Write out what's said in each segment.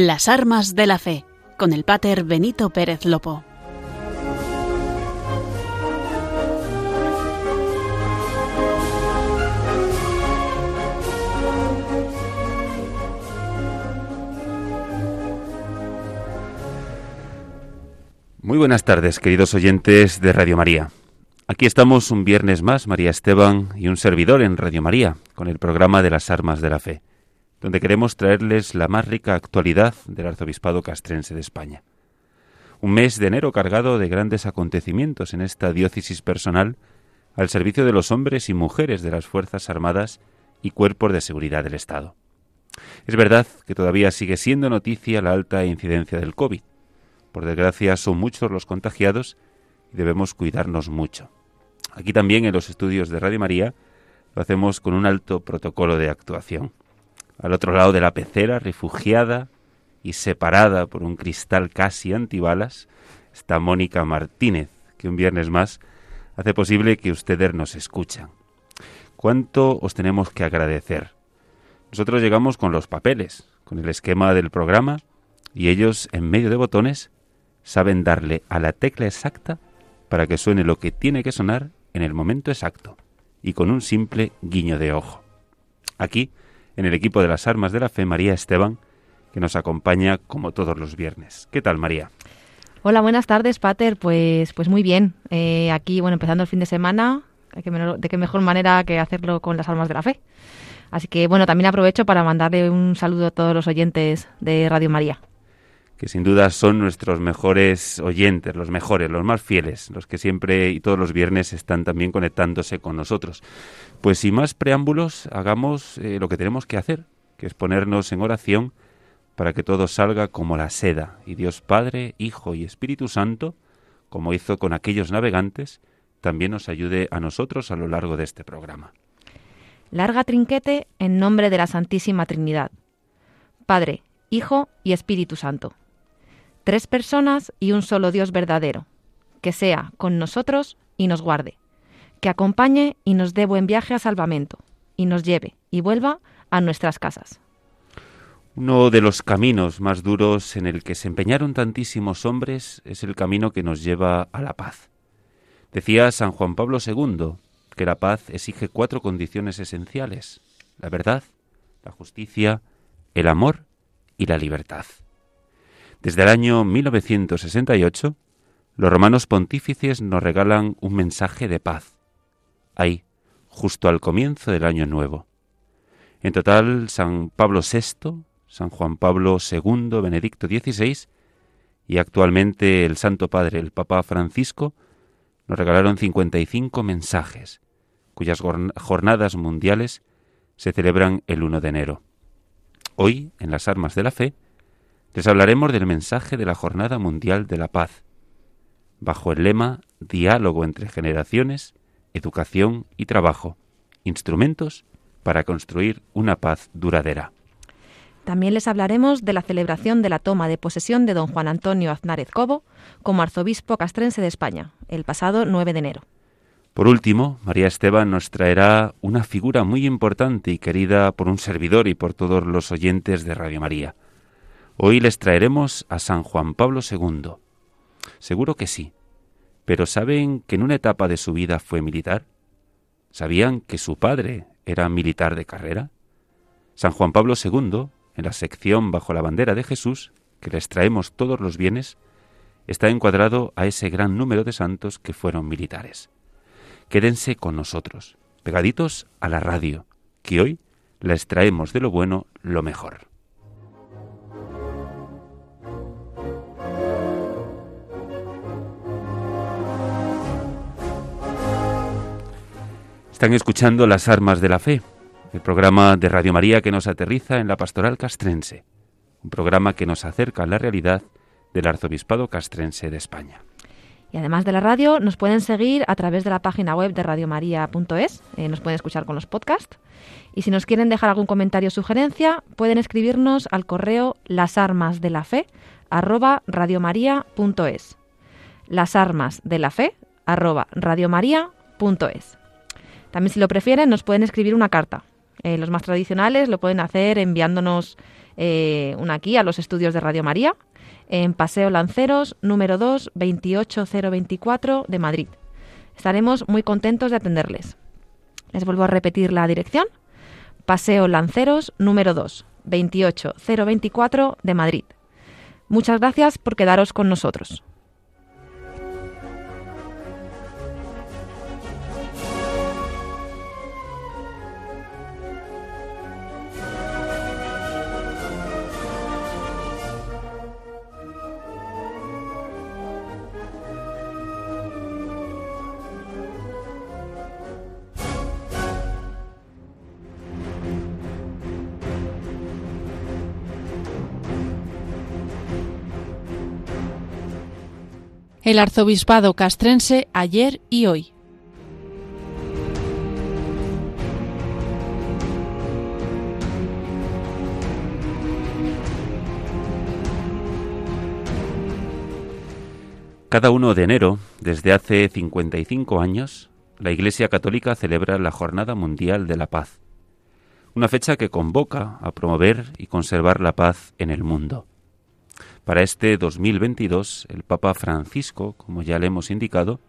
Las armas de la fe, con el pater Benito Pérez Lopo. Muy buenas tardes, queridos oyentes de Radio María. Aquí estamos un viernes más, María Esteban y un servidor en Radio María, con el programa de las armas de la fe donde queremos traerles la más rica actualidad del arzobispado castrense de España. Un mes de enero cargado de grandes acontecimientos en esta diócesis personal al servicio de los hombres y mujeres de las Fuerzas Armadas y cuerpos de seguridad del Estado. Es verdad que todavía sigue siendo noticia la alta incidencia del COVID. Por desgracia son muchos los contagiados y debemos cuidarnos mucho. Aquí también en los estudios de Radio María lo hacemos con un alto protocolo de actuación. Al otro lado de la pecera, refugiada y separada por un cristal casi antibalas, está Mónica Martínez, que un viernes más hace posible que ustedes nos escuchan. ¿Cuánto os tenemos que agradecer? Nosotros llegamos con los papeles, con el esquema del programa, y ellos, en medio de botones, saben darle a la tecla exacta para que suene lo que tiene que sonar en el momento exacto, y con un simple guiño de ojo. Aquí en el equipo de las armas de la fe, María Esteban, que nos acompaña como todos los viernes. ¿Qué tal, María? Hola, buenas tardes, Pater. Pues, pues muy bien. Eh, aquí, bueno, empezando el fin de semana, de qué mejor manera que hacerlo con las armas de la fe. Así que, bueno, también aprovecho para mandarle un saludo a todos los oyentes de Radio María que sin duda son nuestros mejores oyentes, los mejores, los más fieles, los que siempre y todos los viernes están también conectándose con nosotros. Pues sin más preámbulos, hagamos eh, lo que tenemos que hacer, que es ponernos en oración para que todo salga como la seda, y Dios Padre, Hijo y Espíritu Santo, como hizo con aquellos navegantes, también nos ayude a nosotros a lo largo de este programa. Larga trinquete en nombre de la Santísima Trinidad. Padre, Hijo y Espíritu Santo tres personas y un solo Dios verdadero, que sea con nosotros y nos guarde, que acompañe y nos dé buen viaje a salvamento, y nos lleve y vuelva a nuestras casas. Uno de los caminos más duros en el que se empeñaron tantísimos hombres es el camino que nos lleva a la paz. Decía San Juan Pablo II que la paz exige cuatro condiciones esenciales, la verdad, la justicia, el amor y la libertad. Desde el año 1968, los romanos pontífices nos regalan un mensaje de paz. Ahí, justo al comienzo del año nuevo. En total, San Pablo VI, San Juan Pablo II, Benedicto XVI y actualmente el Santo Padre, el Papa Francisco, nos regalaron 55 mensajes, cuyas jornadas mundiales se celebran el 1 de enero. Hoy, en las armas de la fe, les hablaremos del mensaje de la Jornada Mundial de la Paz, bajo el lema Diálogo entre generaciones, educación y trabajo, instrumentos para construir una paz duradera. También les hablaremos de la celebración de la toma de posesión de don Juan Antonio Aznárez Cobo como arzobispo castrense de España, el pasado 9 de enero. Por último, María Esteban nos traerá una figura muy importante y querida por un servidor y por todos los oyentes de Radio María, Hoy les traeremos a San Juan Pablo II. Seguro que sí. Pero ¿saben que en una etapa de su vida fue militar? ¿Sabían que su padre era militar de carrera? San Juan Pablo II, en la sección Bajo la bandera de Jesús, que les traemos todos los bienes, está encuadrado a ese gran número de santos que fueron militares. Quédense con nosotros, pegaditos a la radio, que hoy les traemos de lo bueno lo mejor. Están escuchando Las Armas de la Fe, el programa de Radio María que nos aterriza en la pastoral castrense, un programa que nos acerca a la realidad del arzobispado castrense de España. Y además de la radio, nos pueden seguir a través de la página web de radiomaria.es, eh, nos pueden escuchar con los podcasts. Y si nos quieren dejar algún comentario o sugerencia, pueden escribirnos al correo lasarmasdelafe arroba radiomaria.es. Las armas de la fe arroba radiomaria.es. También si lo prefieren nos pueden escribir una carta. Eh, los más tradicionales lo pueden hacer enviándonos eh, una aquí a los estudios de Radio María en Paseo Lanceros, número 2, 28024 de Madrid. Estaremos muy contentos de atenderles. Les vuelvo a repetir la dirección. Paseo Lanceros, número 2, 28024 de Madrid. Muchas gracias por quedaros con nosotros. El arzobispado castrense ayer y hoy. Cada 1 de enero, desde hace 55 años, la Iglesia Católica celebra la Jornada Mundial de la Paz, una fecha que convoca a promover y conservar la paz en el mundo. Para este 2022, el Papa Francisco, como ya le hemos indicado,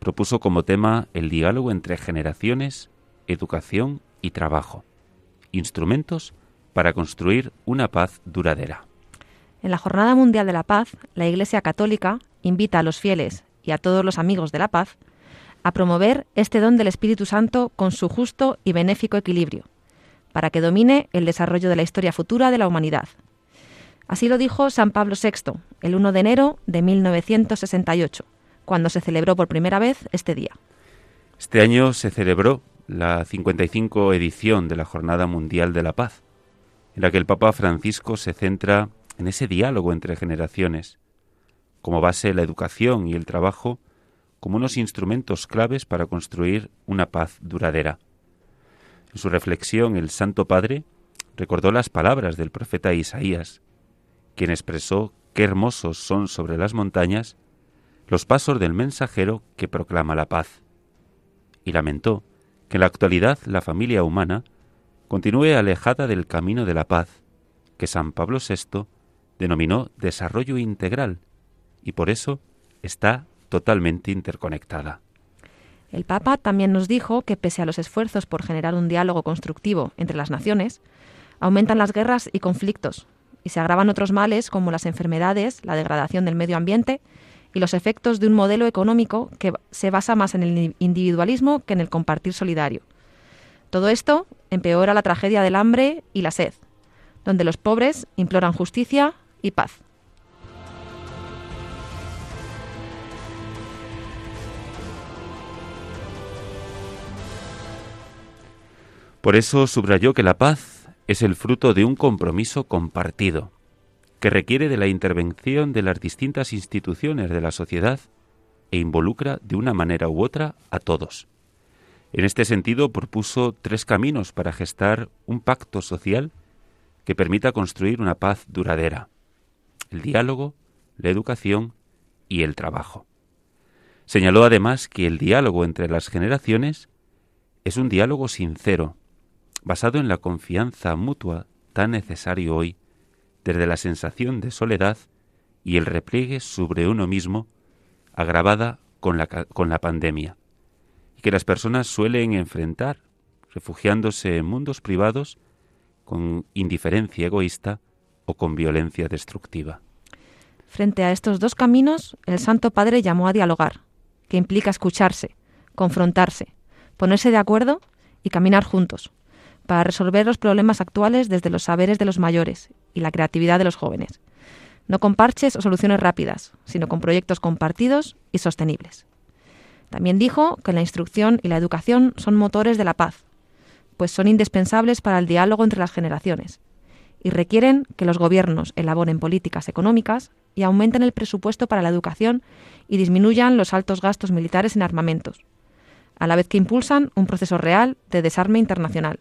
propuso como tema el diálogo entre generaciones, educación y trabajo, instrumentos para construir una paz duradera. En la Jornada Mundial de la Paz, la Iglesia Católica invita a los fieles y a todos los amigos de la paz a promover este don del Espíritu Santo con su justo y benéfico equilibrio, para que domine el desarrollo de la historia futura de la humanidad Así lo dijo San Pablo VI el 1 de enero de 1968, cuando se celebró por primera vez este día. Este año se celebró la 55 edición de la Jornada Mundial de la Paz, en la que el Papa Francisco se centra en ese diálogo entre generaciones, como base la educación y el trabajo como unos instrumentos claves para construir una paz duradera. En su reflexión, el Santo Padre recordó las palabras del profeta Isaías, quien expresó qué hermosos son sobre las montañas los pasos del mensajero que proclama la paz, y lamentó que en la actualidad la familia humana continúe alejada del camino de la paz, que San Pablo VI denominó desarrollo integral, y por eso está totalmente interconectada. El Papa también nos dijo que pese a los esfuerzos por generar un diálogo constructivo entre las naciones, aumentan las guerras y conflictos, y se agravan otros males como las enfermedades, la degradación del medio ambiente y los efectos de un modelo económico que se basa más en el individualismo que en el compartir solidario. Todo esto empeora la tragedia del hambre y la sed, donde los pobres imploran justicia y paz. Por eso subrayó que la paz es el fruto de un compromiso compartido, que requiere de la intervención de las distintas instituciones de la sociedad e involucra de una manera u otra a todos. En este sentido, propuso tres caminos para gestar un pacto social que permita construir una paz duradera. El diálogo, la educación y el trabajo. Señaló además que el diálogo entre las generaciones es un diálogo sincero, basado en la confianza mutua tan necesario hoy, desde la sensación de soledad y el repliegue sobre uno mismo, agravada con la, con la pandemia, y que las personas suelen enfrentar, refugiándose en mundos privados con indiferencia egoísta o con violencia destructiva. Frente a estos dos caminos, el Santo Padre llamó a dialogar, que implica escucharse, confrontarse, ponerse de acuerdo y caminar juntos, para resolver los problemas actuales desde los saberes de los mayores y la creatividad de los jóvenes. No con parches o soluciones rápidas, sino con proyectos compartidos y sostenibles. También dijo que la instrucción y la educación son motores de la paz, pues son indispensables para el diálogo entre las generaciones y requieren que los gobiernos elaboren políticas económicas y aumenten el presupuesto para la educación y disminuyan los altos gastos militares en armamentos, a la vez que impulsan un proceso real de desarme internacional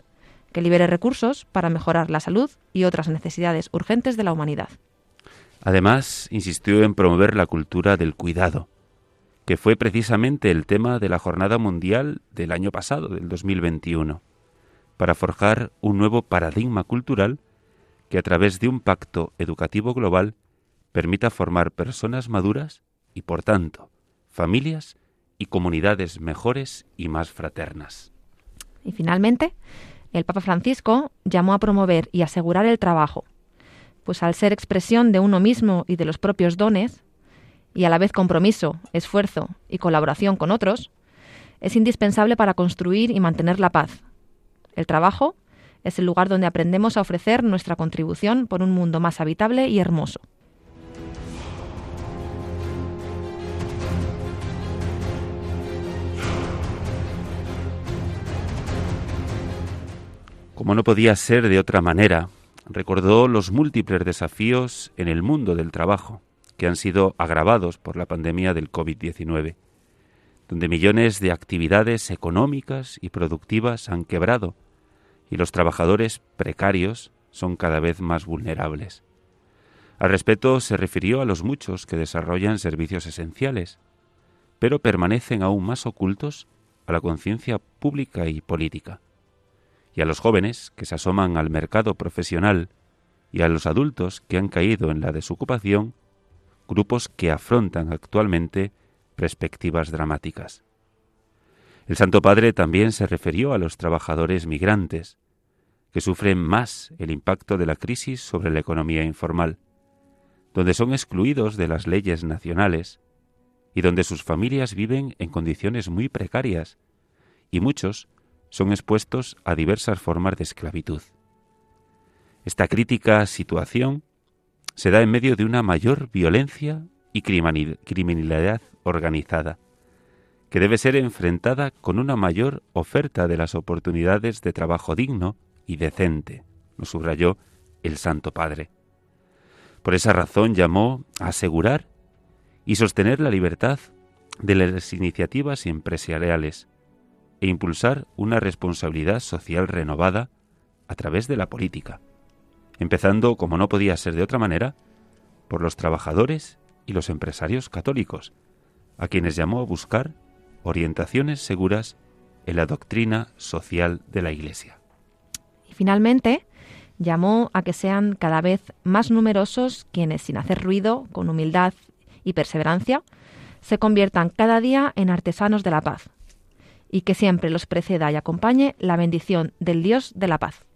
que libere recursos para mejorar la salud y otras necesidades urgentes de la humanidad. Además, insistió en promover la cultura del cuidado, que fue precisamente el tema de la Jornada Mundial del año pasado, del 2021. para forjar un nuevo paradigma cultural que a través de un pacto educativo global permita formar personas maduras y, por tanto, familias y comunidades mejores y más fraternas. Y finalmente, el Papa Francisco llamó a promover y asegurar el trabajo, pues al ser expresión de uno mismo y de los propios dones, y a la vez compromiso, esfuerzo y colaboración con otros, es indispensable para construir y mantener la paz. El trabajo es el lugar donde aprendemos a ofrecer nuestra contribución por un mundo más habitable y hermoso. Como no podía ser de otra manera, recordó los múltiples desafíos en el mundo del trabajo que han sido agravados por la pandemia del COVID-19, donde millones de actividades económicas y productivas han quebrado y los trabajadores precarios son cada vez más vulnerables. Al respecto se refirió a los muchos que desarrollan servicios esenciales, pero permanecen aún más ocultos a la conciencia pública y política y a los jóvenes que se asoman al mercado profesional y a los adultos que han caído en la desocupación, grupos que afrontan actualmente perspectivas dramáticas. El Santo Padre también se refirió a los trabajadores migrantes, que sufren más el impacto de la crisis sobre la economía informal, donde son excluidos de las leyes nacionales y donde sus familias viven en condiciones muy precarias y muchos son expuestos a diversas formas de esclavitud. Esta crítica situación se da en medio de una mayor violencia y criminalidad organizada, que debe ser enfrentada con una mayor oferta de las oportunidades de trabajo digno y decente, lo subrayó el Santo Padre. Por esa razón llamó a asegurar y sostener la libertad de las iniciativas empresariales, e impulsar una responsabilidad social renovada a través de la política, empezando, como no podía ser de otra manera, por los trabajadores y los empresarios católicos, a quienes llamó a buscar orientaciones seguras en la doctrina social de la Iglesia. Y finalmente, llamó a que sean cada vez más numerosos quienes, sin hacer ruido, con humildad y perseverancia, se conviertan cada día en artesanos de la paz, y que siempre los preceda y acompañe la bendición del Dios de la paz.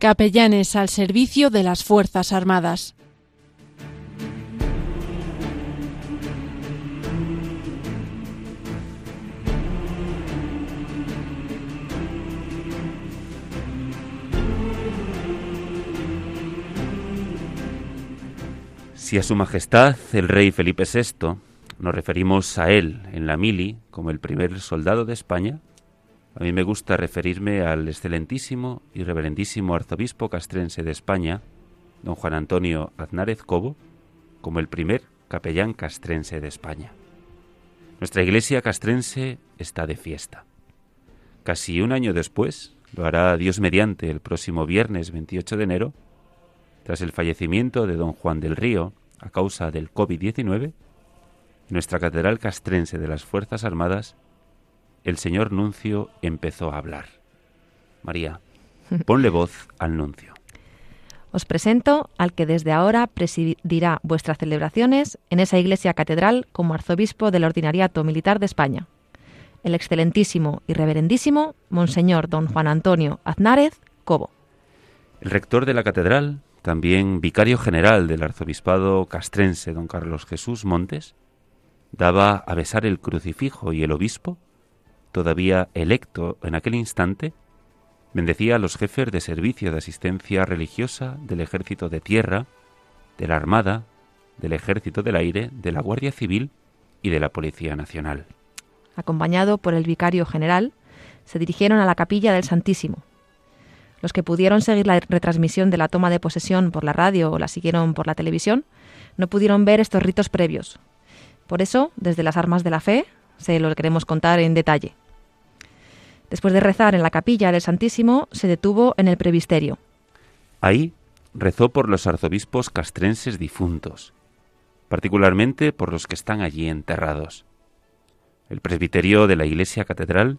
Capellanes al servicio de las Fuerzas Armadas. Si a Su Majestad el Rey Felipe VI nos referimos a él en la mili como el primer soldado de España, a mí me gusta referirme al excelentísimo y reverendísimo arzobispo castrense de España, don Juan Antonio Aznárez Cobo, como el primer capellán castrense de España. Nuestra iglesia castrense está de fiesta. Casi un año después, lo hará Dios mediante el próximo viernes 28 de enero, tras el fallecimiento de don Juan del Río a causa del COVID-19, nuestra catedral castrense de las Fuerzas Armadas el señor Nuncio empezó a hablar. María, ponle voz al Nuncio. Os presento al que desde ahora presidirá vuestras celebraciones en esa iglesia catedral como arzobispo del Ordinariato Militar de España, el excelentísimo y reverendísimo Monseñor don Juan Antonio Aznárez Cobo. El rector de la catedral, también vicario general del arzobispado castrense, don Carlos Jesús Montes, daba a besar el crucifijo y el obispo, todavía electo en aquel instante, bendecía a los jefes de servicio de asistencia religiosa del ejército de tierra, de la armada, del ejército del aire, de la Guardia Civil y de la Policía Nacional. Acompañado por el vicario general, se dirigieron a la capilla del Santísimo. Los que pudieron seguir la retransmisión de la toma de posesión por la radio o la siguieron por la televisión, no pudieron ver estos ritos previos. Por eso, desde las armas de la fe, se lo queremos contar en detalle. Después de rezar en la capilla del Santísimo, se detuvo en el previsterio. Ahí rezó por los arzobispos castrenses difuntos, particularmente por los que están allí enterrados. El presbiterio de la iglesia catedral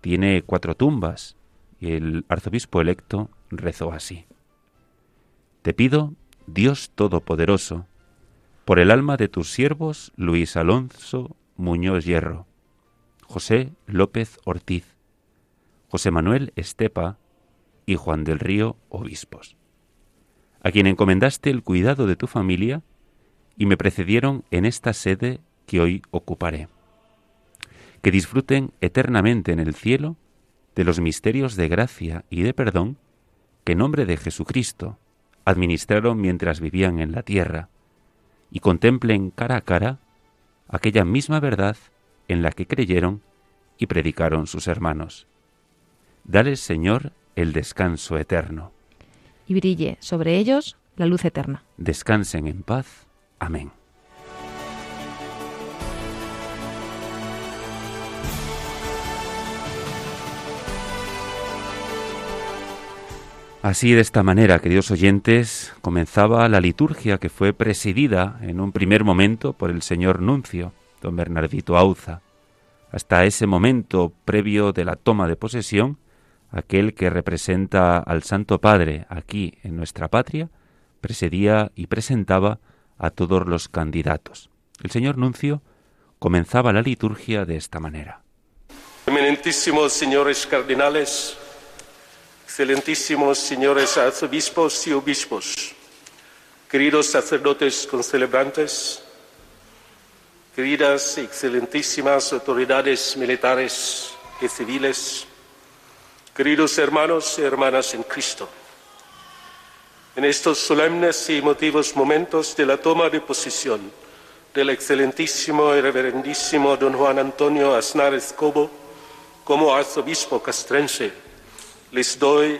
tiene cuatro tumbas y el arzobispo electo rezó así. Te pido, Dios Todopoderoso, por el alma de tus siervos Luis Alonso Muñoz Hierro, José López Ortiz, José Manuel Estepa y Juan del Río Obispos, a quien encomendaste el cuidado de tu familia y me precedieron en esta sede que hoy ocuparé. Que disfruten eternamente en el cielo de los misterios de gracia y de perdón que en nombre de Jesucristo administraron mientras vivían en la tierra, y contemplen cara a cara aquella misma verdad en la que creyeron y predicaron sus hermanos. Dale, Señor, el descanso eterno. Y brille sobre ellos la luz eterna. Descansen en paz. Amén. Así, de esta manera, queridos oyentes, comenzaba la liturgia que fue presidida en un primer momento por el señor nuncio, don Bernardito Auza. Hasta ese momento previo de la toma de posesión, aquel que representa al Santo Padre aquí en nuestra patria, presidía y presentaba a todos los candidatos. El señor nuncio comenzaba la liturgia de esta manera. Eminentísimos señores cardinales, excelentísimos señores arzobispos y obispos, queridos sacerdotes concelebrantes, queridas y excelentísimas autoridades militares y civiles, queridos hermanos y hermanas en Cristo. En estos solemnes y emotivos momentos de la toma de posesión del excelentísimo y reverendísimo don Juan Antonio Aznar Cobo como arzobispo castrense, les doy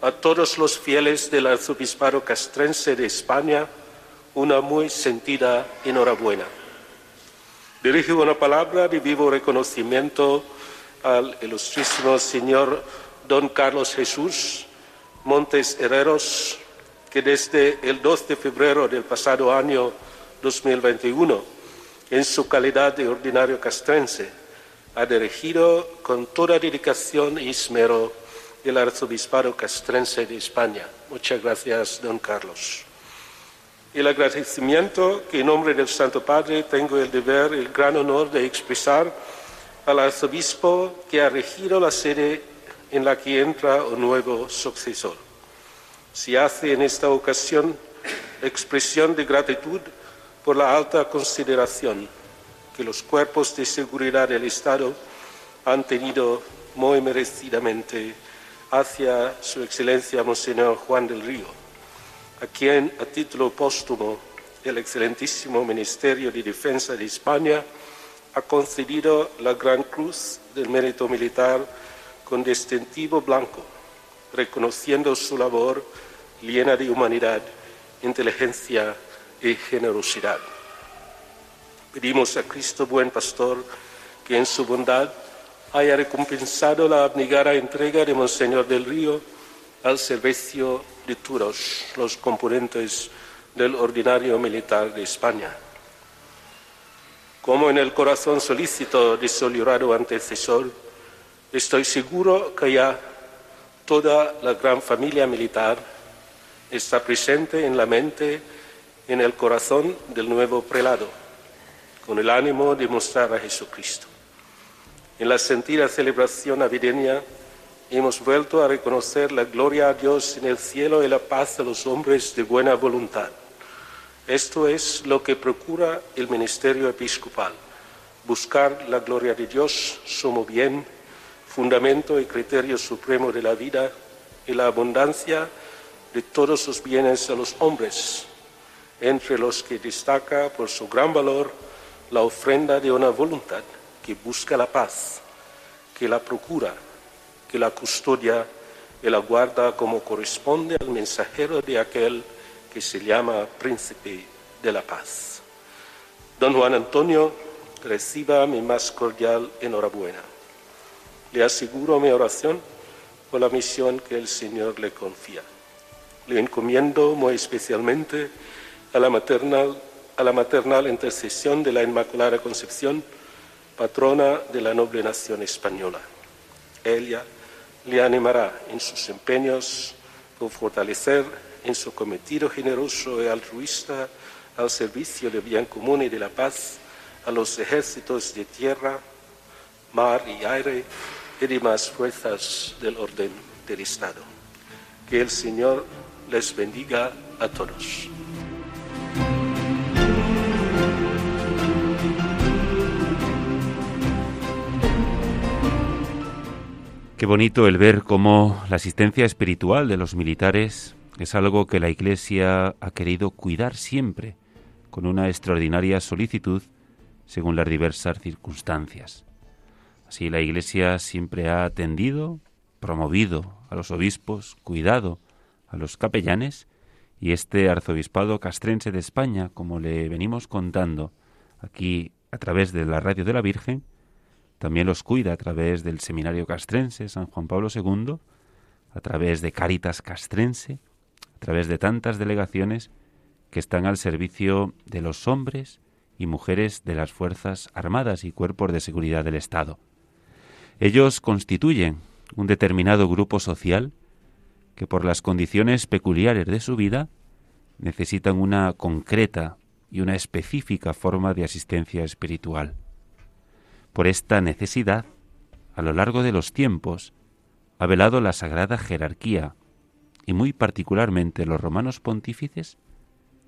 a todos los fieles del arzobispado castrense de España una muy sentida enhorabuena. Dirijo una palabra de vivo reconocimiento al ilustrísimo señor don Carlos Jesús Montes Herreros, que desde el 2 de febrero del pasado año 2021, en su calidad de ordinario castrense, ha dirigido con toda dedicación y esmero del Arzobispado Castrense de España. Muchas gracias, don Carlos. El agradecimiento que en nombre del Santo Padre tengo el deber, el gran honor de expresar al arzobispo que ha regido la sede en la que entra un nuevo sucesor. Se hace en esta ocasión expresión de gratitud por la alta consideración que los cuerpos de seguridad del Estado han tenido muy merecidamente hacia Su Excelencia Monseñor Juan del Río, a quien a título póstumo el excelentísimo Ministerio de Defensa de España ha concedido la Gran Cruz del Mérito Militar con distintivo blanco, reconociendo su labor llena de humanidad, inteligencia y generosidad. Pedimos a Cristo, buen pastor, que en su bondad haya recompensado la abnegada entrega de Monseñor del Río al servicio de todos los componentes del ordinario militar de España. Como en el corazón solícito de su llorado antecesor, estoy seguro que ya toda la gran familia militar está presente en la mente, en el corazón del nuevo prelado, con el ánimo de mostrar a Jesucristo. En la sentida celebración navideña hemos vuelto a reconocer la gloria a Dios en el cielo y la paz a los hombres de buena voluntad. Esto es lo que procura el ministerio episcopal, buscar la gloria de Dios, sumo bien, fundamento y criterio supremo de la vida y la abundancia de todos sus bienes a los hombres, entre los que destaca por su gran valor la ofrenda de una voluntad que busca la paz, que la procura, que la custodia y la guarda como corresponde al mensajero de aquel que se llama príncipe de la paz. Don Juan Antonio, reciba mi más cordial enhorabuena. Le aseguro mi oración por la misión que el Señor le confía. Le encomiendo muy especialmente a la maternal, a la maternal intercesión de la Inmaculada Concepción, patrona de la noble nación española. Ella le animará en sus empeños por fortalecer en su cometido generoso y altruista al servicio del bien común y de la paz a los ejércitos de tierra, mar y aire y demás fuerzas del orden del Estado. Que el Señor les bendiga a todos. Qué bonito el ver cómo la asistencia espiritual de los militares es algo que la Iglesia ha querido cuidar siempre, con una extraordinaria solicitud según las diversas circunstancias. Así la Iglesia siempre ha atendido, promovido a los obispos, cuidado a los capellanes, y este arzobispado castrense de España, como le venimos contando aquí a través de la radio de la Virgen, también los cuida a través del Seminario Castrense San Juan Pablo II, a través de Caritas Castrense, a través de tantas delegaciones que están al servicio de los hombres y mujeres de las Fuerzas Armadas y Cuerpos de Seguridad del Estado. Ellos constituyen un determinado grupo social que por las condiciones peculiares de su vida necesitan una concreta y una específica forma de asistencia espiritual. Por esta necesidad, a lo largo de los tiempos, ha velado la sagrada jerarquía, y muy particularmente los romanos pontífices,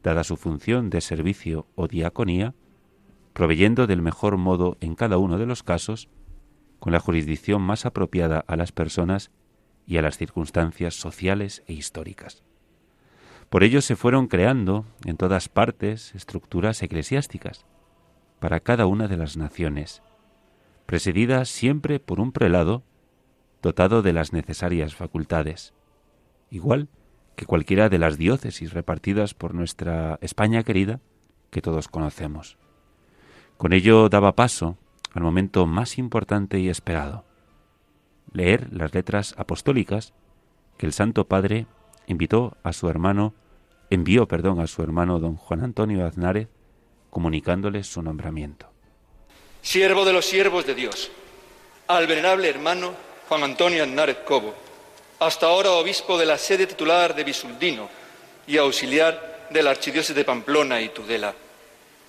dada su función de servicio o diaconía, proveyendo del mejor modo en cada uno de los casos, con la jurisdicción más apropiada a las personas y a las circunstancias sociales e históricas. Por ello se fueron creando en todas partes estructuras eclesiásticas para cada una de las naciones, presidida siempre por un prelado dotado de las necesarias facultades, igual que cualquiera de las diócesis repartidas por nuestra España querida que todos conocemos. Con ello daba paso al momento más importante y esperado, leer las letras apostólicas que el Santo Padre invitó a su hermano, envió, perdón, a su hermano don Juan Antonio Aznárez, comunicándole su nombramiento siervo de los siervos de Dios, al venerable hermano Juan Antonio Aznárez Cobo, hasta ahora obispo de la sede titular de Bisuldino y auxiliar de la archidiócesis de Pamplona y Tudela,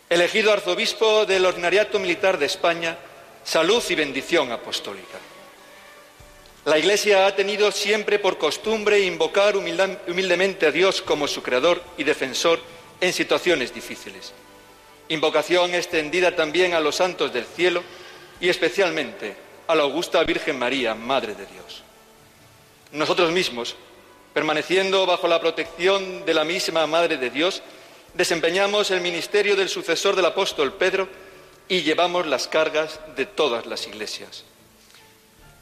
elegido arzobispo del Ordinariato Militar de España, salud y bendición apostólica. La Iglesia ha tenido siempre por costumbre invocar humildemente a Dios como su creador y defensor en situaciones difíciles invocación extendida también a los santos del cielo y especialmente a la augusta Virgen María, Madre de Dios. Nosotros mismos, permaneciendo bajo la protección de la misma Madre de Dios, desempeñamos el ministerio del sucesor del apóstol Pedro y llevamos las cargas de todas las iglesias.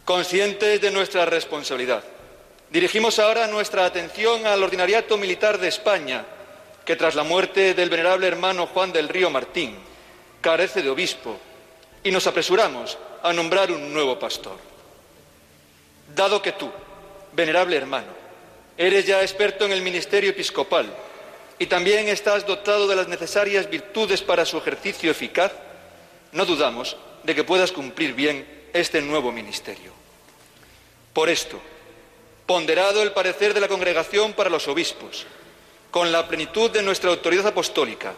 Conscientes de nuestra responsabilidad, dirigimos ahora nuestra atención al ordinariato militar de España, que tras la muerte del venerable hermano Juan del Río Martín carece de obispo y nos apresuramos a nombrar un nuevo pastor. Dado que tú, venerable hermano, eres ya experto en el ministerio episcopal y también estás dotado de las necesarias virtudes para su ejercicio eficaz, no dudamos de que puedas cumplir bien este nuevo ministerio. Por esto, ponderado el parecer de la Congregación para los Obispos, con la plenitud de nuestra autoridad apostólica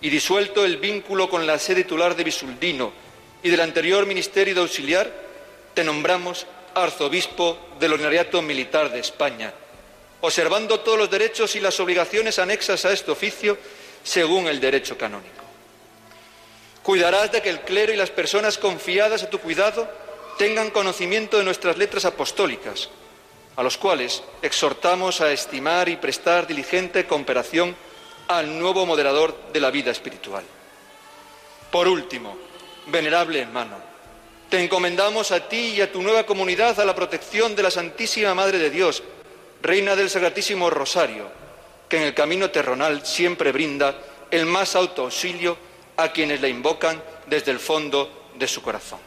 y disuelto el vínculo con la sede titular de Bisuldino y del anterior ministerio de auxiliar, te nombramos arzobispo del Ordinariato Militar de España, observando todos los derechos y las obligaciones anexas a este oficio según el derecho canónico. Cuidarás de que el clero y las personas confiadas a tu cuidado tengan conocimiento de nuestras letras apostólicas, a los cuales exhortamos a estimar y prestar diligente cooperación al nuevo moderador de la vida espiritual. Por último, venerable hermano, te encomendamos a ti y a tu nueva comunidad a la protección de la Santísima Madre de Dios, Reina del Sagratísimo Rosario, que en el camino terrenal siempre brinda el más alto auxilio a quienes la invocan desde el fondo de su corazón.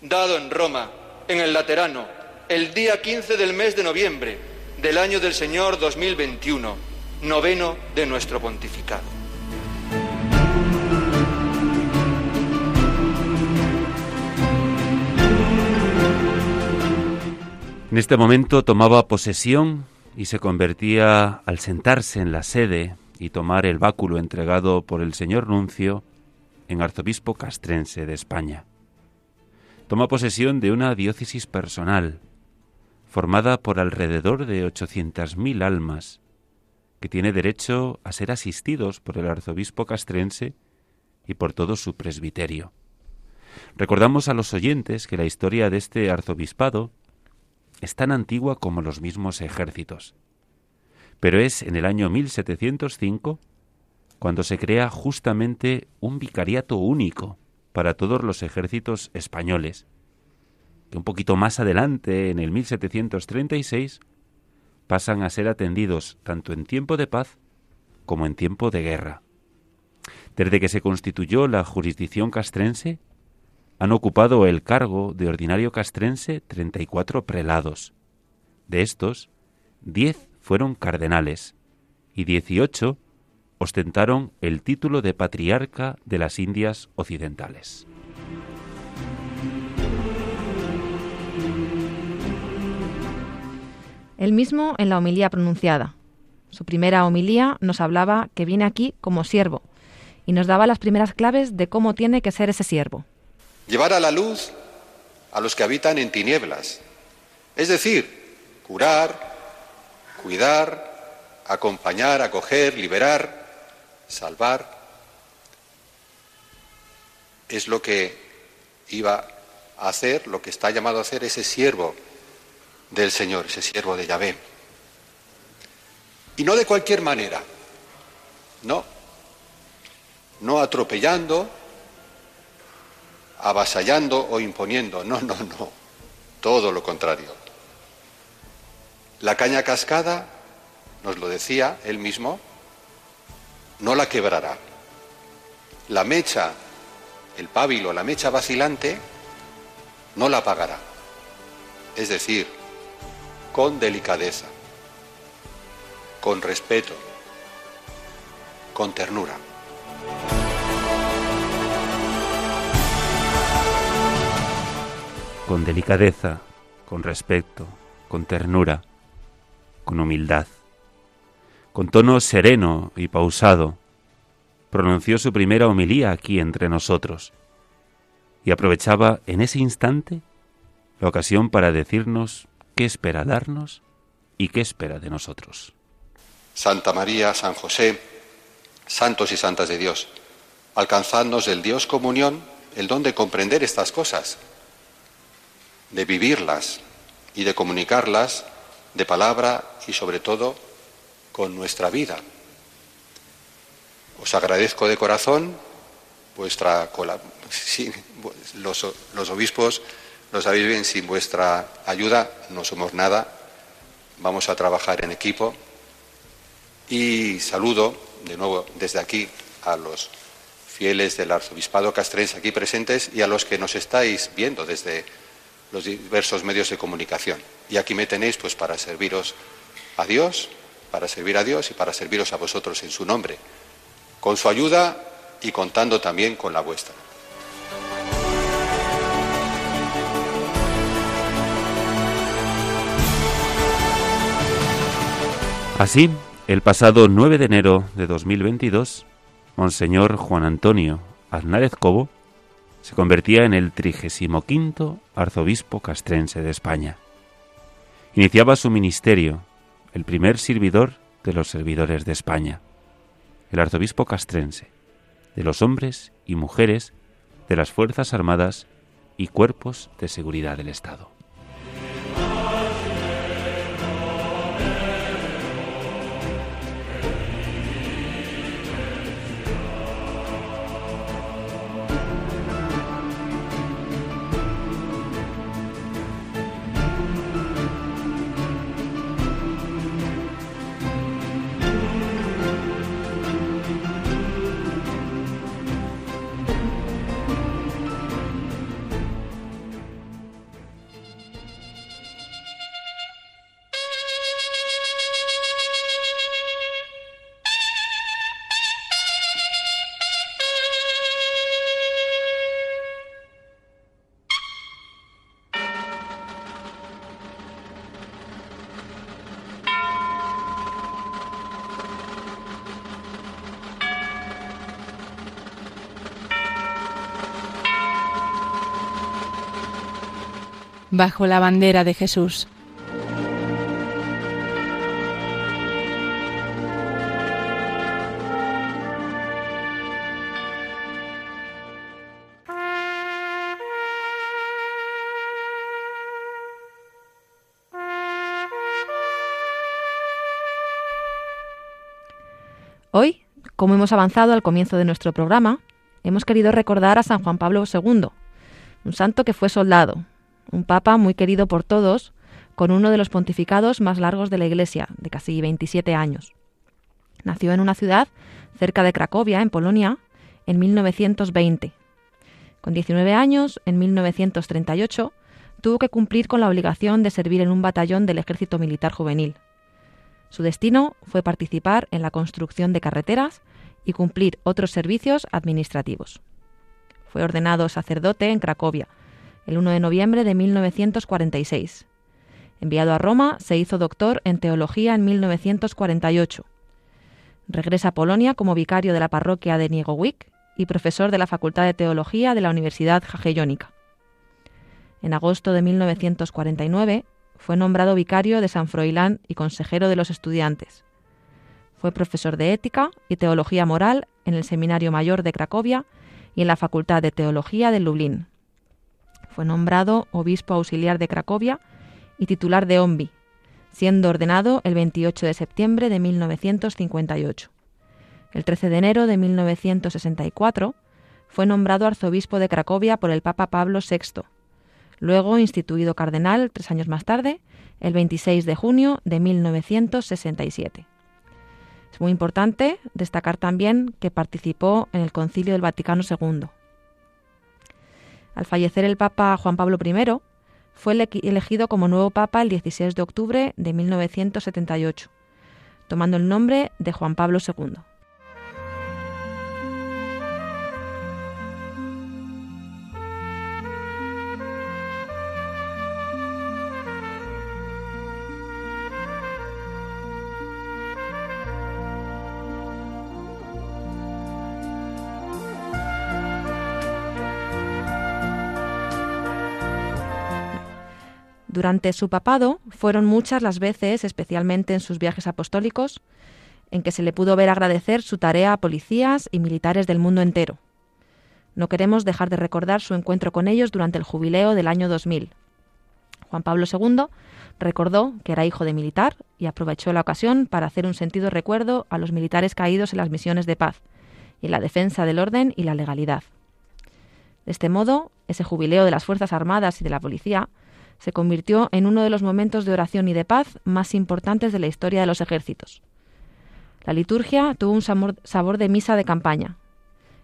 Dado en Roma, en el Laterano, el día 15 del mes de noviembre del año del Señor 2021, noveno de nuestro pontificado. En este momento tomaba posesión y se convertía, al sentarse en la sede y tomar el báculo entregado por el señor nuncio, en arzobispo castrense de España. Toma posesión de una diócesis personal, formada por alrededor de 800.000 almas, que tiene derecho a ser asistidos por el arzobispo castrense y por todo su presbiterio. Recordamos a los oyentes que la historia de este arzobispado es tan antigua como los mismos ejércitos. Pero es en el año 1705 cuando se crea justamente un vicariato único para todos los ejércitos españoles, que un poquito más adelante, en el 1736, pasan a ser atendidos tanto en tiempo de paz como en tiempo de guerra. Desde que se constituyó la jurisdicción castrense, han ocupado el cargo de ordinario castrense 34 prelados. De estos, 10 fueron cardenales y 18 ostentaron el título de patriarca de las Indias Occidentales. El mismo en la homilía pronunciada. Su primera homilía nos hablaba que viene aquí como siervo y nos daba las primeras claves de cómo tiene que ser ese siervo llevar a la luz a los que habitan en tinieblas, es decir, curar, cuidar, acompañar, acoger, liberar, salvar. Es lo que iba a hacer, lo que está llamado a hacer ese siervo del Señor, ese siervo de Yahvé. Y no de cualquier manera, no, no atropellando, avasallando o imponiendo. No, no, no. Todo lo contrario. La caña cascada, nos lo decía él mismo, no la quebrará. La mecha, el pábilo, la mecha vacilante, no la apagará. Es decir, con delicadeza, con respeto, con ternura. con delicadeza, con respeto, con ternura, con humildad. Con tono sereno y pausado, pronunció su primera homilía aquí entre nosotros y aprovechaba en ese instante la ocasión para decirnos qué espera darnos y qué espera de nosotros. Santa María, San José, santos y santas de Dios, alcanzadnos del Dios comunión el don de comprender estas cosas de vivirlas y de comunicarlas de palabra y sobre todo con nuestra vida. Os agradezco de corazón vuestra los, los obispos lo sabéis bien, sin vuestra ayuda no somos nada. Vamos a trabajar en equipo. Y saludo de nuevo desde aquí a los fieles del arzobispado castrense aquí presentes y a los que nos estáis viendo desde los diversos medios de comunicación. Y aquí me tenéis pues para serviros a Dios, para servir a Dios y para serviros a vosotros en su nombre, con su ayuda y contando también con la vuestra. Así, el pasado 9 de enero de 2022, Monseñor Juan Antonio Aznárez Cobo se convertía en el 35 arzobispo castrense de España. Iniciaba su ministerio, el primer servidor de los servidores de España, el arzobispo castrense, de los hombres y mujeres de las Fuerzas Armadas y cuerpos de seguridad del Estado. Bajo la bandera de Jesús. Hoy, como hemos avanzado al comienzo de nuestro programa, hemos querido recordar a San Juan Pablo II, un santo que fue soldado, un papa muy querido por todos, con uno de los pontificados más largos de la Iglesia, de casi 27 años. Nació en una ciudad cerca de Cracovia, en Polonia, en 1920. Con 19 años, en 1938, tuvo que cumplir con la obligación de servir en un batallón del ejército militar juvenil. Su destino fue participar en la construcción de carreteras y cumplir otros servicios administrativos. Fue ordenado sacerdote en Cracovia, el 1 de noviembre de 1946. Enviado a Roma, se hizo doctor en teología en 1948. Regresa a Polonia como vicario de la parroquia de Niegowick y profesor de la Facultad de Teología de la Universidad Jagellónica. En agosto de 1949 fue nombrado vicario de San Froilán y consejero de los estudiantes. Fue profesor de ética y teología moral en el Seminario Mayor de Cracovia y en la Facultad de Teología de Lublin. Fue nombrado obispo auxiliar de Cracovia y titular de Ombi, siendo ordenado el 28 de septiembre de 1958. El 13 de enero de 1964 fue nombrado arzobispo de Cracovia por el Papa Pablo VI, luego instituido cardenal tres años más tarde, el 26 de junio de 1967. Es muy importante destacar también que participó en el Concilio del Vaticano II. Al fallecer el Papa Juan Pablo I, fue elegido como nuevo Papa el 16 de octubre de 1978, tomando el nombre de Juan Pablo II. Durante su papado fueron muchas las veces, especialmente en sus viajes apostólicos, en que se le pudo ver agradecer su tarea a policías y militares del mundo entero. No queremos dejar de recordar su encuentro con ellos durante el jubileo del año 2000. Juan Pablo II recordó que era hijo de militar y aprovechó la ocasión para hacer un sentido recuerdo a los militares caídos en las misiones de paz y en la defensa del orden y la legalidad. De este modo, ese jubileo de las Fuerzas Armadas y de la Policía se convirtió en uno de los momentos de oración y de paz más importantes de la historia de los ejércitos. La liturgia tuvo un sabor de misa de campaña.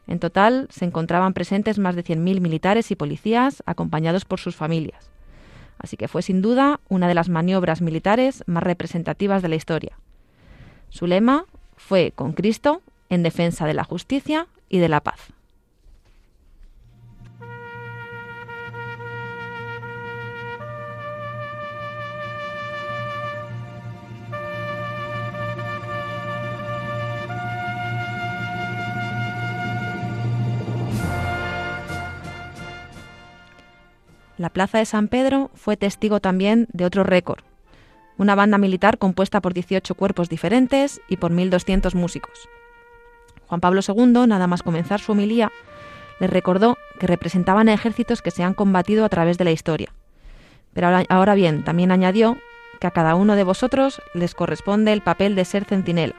En total se encontraban presentes más de 100.000 militares y policías acompañados por sus familias. Así que fue sin duda una de las maniobras militares más representativas de la historia. Su lema fue con Cristo en defensa de la justicia y de la paz. La Plaza de San Pedro fue testigo también de otro récord, una banda militar compuesta por 18 cuerpos diferentes y por 1.200 músicos. Juan Pablo II, nada más comenzar su homilía, les recordó que representaban ejércitos que se han combatido a través de la historia. Pero ahora, bien, también añadió que a cada uno de vosotros les corresponde el papel de ser centinela,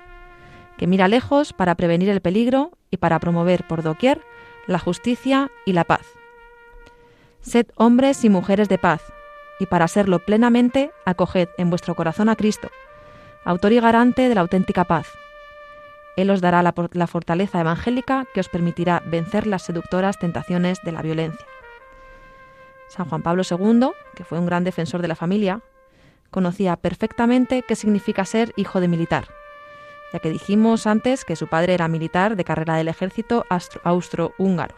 que mira lejos para prevenir el peligro y para promover por doquier la justicia y la paz. Sed hombres y mujeres de paz, y para serlo plenamente, acoged en vuestro corazón a Cristo, autor y garante de la auténtica paz. Él os dará la, la fortaleza evangélica que os permitirá vencer las seductoras tentaciones de la violencia. San Juan Pablo II, que fue un gran defensor de la familia, conocía perfectamente qué significa ser hijo de militar, ya que dijimos antes que su padre era militar de carrera del ejército austro-húngaro.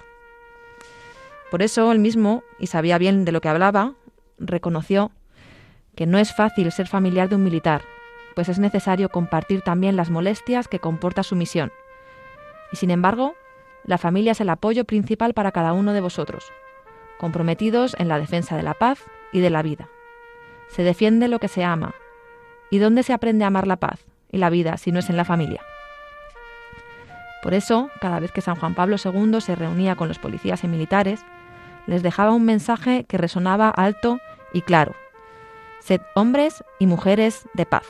Por eso él mismo, y sabía bien de lo que hablaba, reconoció que no es fácil ser familiar de un militar, pues es necesario compartir también las molestias que comporta su misión. Y sin embargo, la familia es el apoyo principal para cada uno de vosotros, comprometidos en la defensa de la paz y de la vida. Se defiende lo que se ama. ¿Y dónde se aprende a amar la paz y la vida si no es en la familia? Por eso, cada vez que San Juan Pablo II se reunía con los policías y militares, les dejaba un mensaje que resonaba alto y claro. Sed hombres y mujeres de paz.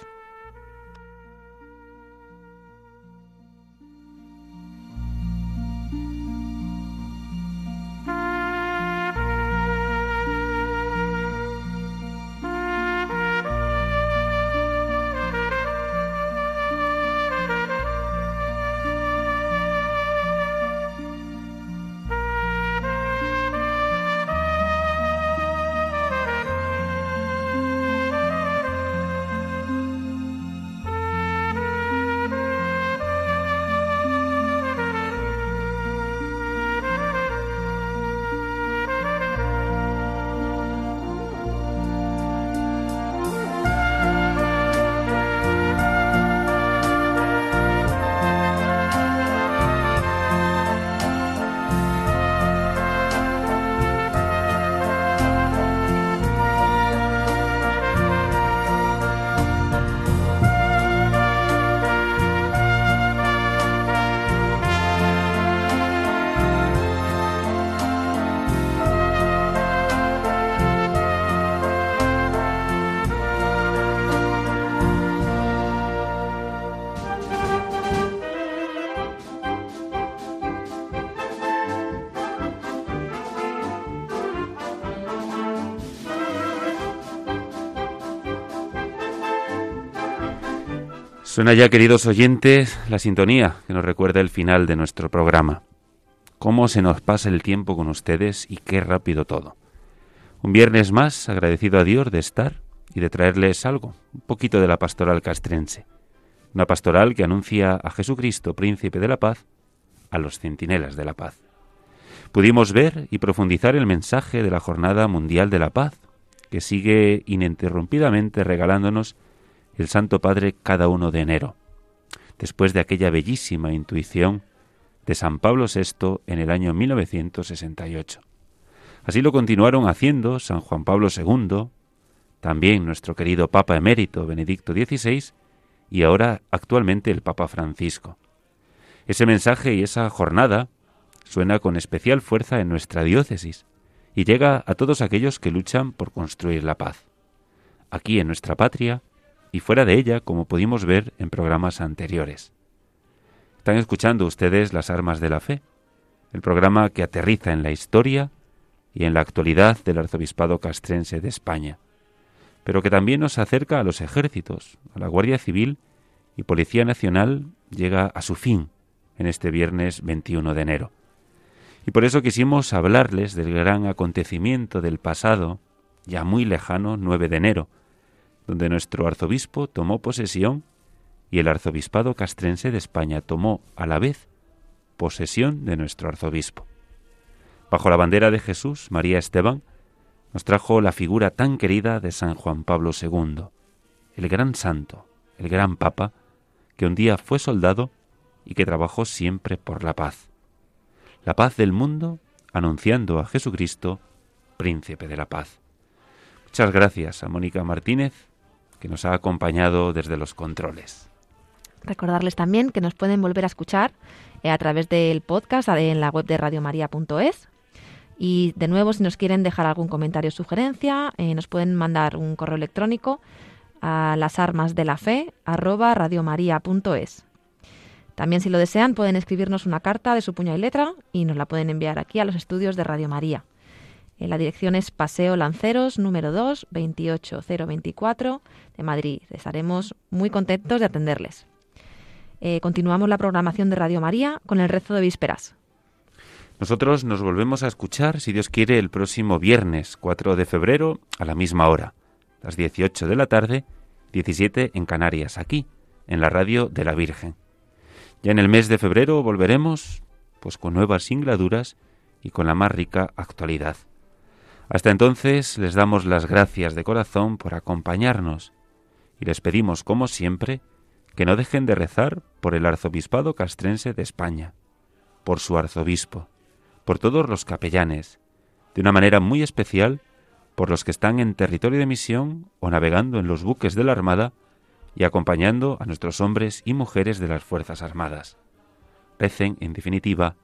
Suena ya, queridos oyentes, la sintonía que nos recuerda el final de nuestro programa. Cómo se nos pasa el tiempo con ustedes y qué rápido todo. Un viernes más agradecido a Dios de estar y de traerles algo, un poquito de la pastoral castrense. Una pastoral que anuncia a Jesucristo, príncipe de la paz, a los centinelas de la paz. Pudimos ver y profundizar el mensaje de la Jornada Mundial de la Paz, que sigue ininterrumpidamente regalándonos el Santo Padre cada uno de enero, después de aquella bellísima intuición de San Pablo VI en el año 1968. Así lo continuaron haciendo San Juan Pablo II, también nuestro querido Papa emérito Benedicto XVI y ahora actualmente el Papa Francisco. Ese mensaje y esa jornada suena con especial fuerza en nuestra diócesis y llega a todos aquellos que luchan por construir la paz. Aquí en nuestra patria, y fuera de ella, como pudimos ver en programas anteriores. Están escuchando ustedes Las Armas de la Fe, el programa que aterriza en la historia y en la actualidad del arzobispado castrense de España, pero que también nos acerca a los ejércitos, a la Guardia Civil y Policía Nacional llega a su fin en este viernes 21 de enero. Y por eso quisimos hablarles del gran acontecimiento del pasado, ya muy lejano, 9 de enero, donde nuestro arzobispo tomó posesión y el arzobispado castrense de España tomó a la vez posesión de nuestro arzobispo. Bajo la bandera de Jesús, María Esteban nos trajo la figura tan querida de San Juan Pablo II, el gran santo, el gran papa, que un día fue soldado y que trabajó siempre por la paz. La paz del mundo, anunciando a Jesucristo príncipe de la paz. Muchas gracias a Mónica Martínez, que nos ha acompañado desde los controles. Recordarles también que nos pueden volver a escuchar eh, a través del podcast en la web de radiomaria.es. Y de nuevo, si nos quieren dejar algún comentario o sugerencia, eh, nos pueden mandar un correo electrónico a las armas de la fe También si lo desean pueden escribirnos una carta de su puño y letra y nos la pueden enviar aquí a los estudios de Radio María. La dirección es Paseo Lanceros, número 2, 28024 de Madrid. Estaremos muy contentos de atenderles. Eh, continuamos la programación de Radio María con el rezo de vísperas. Nosotros nos volvemos a escuchar, si Dios quiere, el próximo viernes 4 de febrero a la misma hora, las 18 de la tarde, 17 en Canarias, aquí, en la radio de la Virgen. Ya en el mes de febrero volveremos, pues con nuevas singladuras y con la más rica actualidad. Hasta entonces les damos las gracias de corazón por acompañarnos y les pedimos, como siempre, que no dejen de rezar por el arzobispado castrense de España, por su arzobispo, por todos los capellanes, de una manera muy especial por los que están en territorio de misión o navegando en los buques de la Armada y acompañando a nuestros hombres y mujeres de las Fuerzas Armadas. Recen, en definitiva,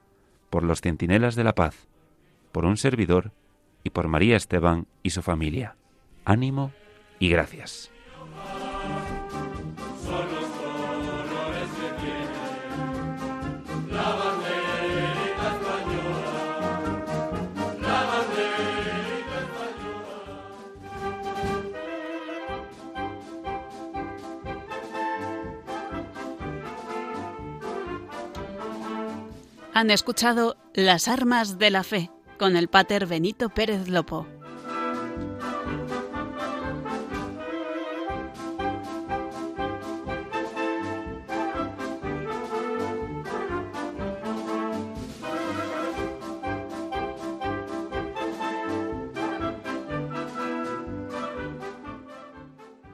por los centinelas de la paz, por un servidor y por María Esteban y su familia. Ánimo y gracias. Han escuchado Las Armas de la Fe con el Pater Benito Pérez Lopo.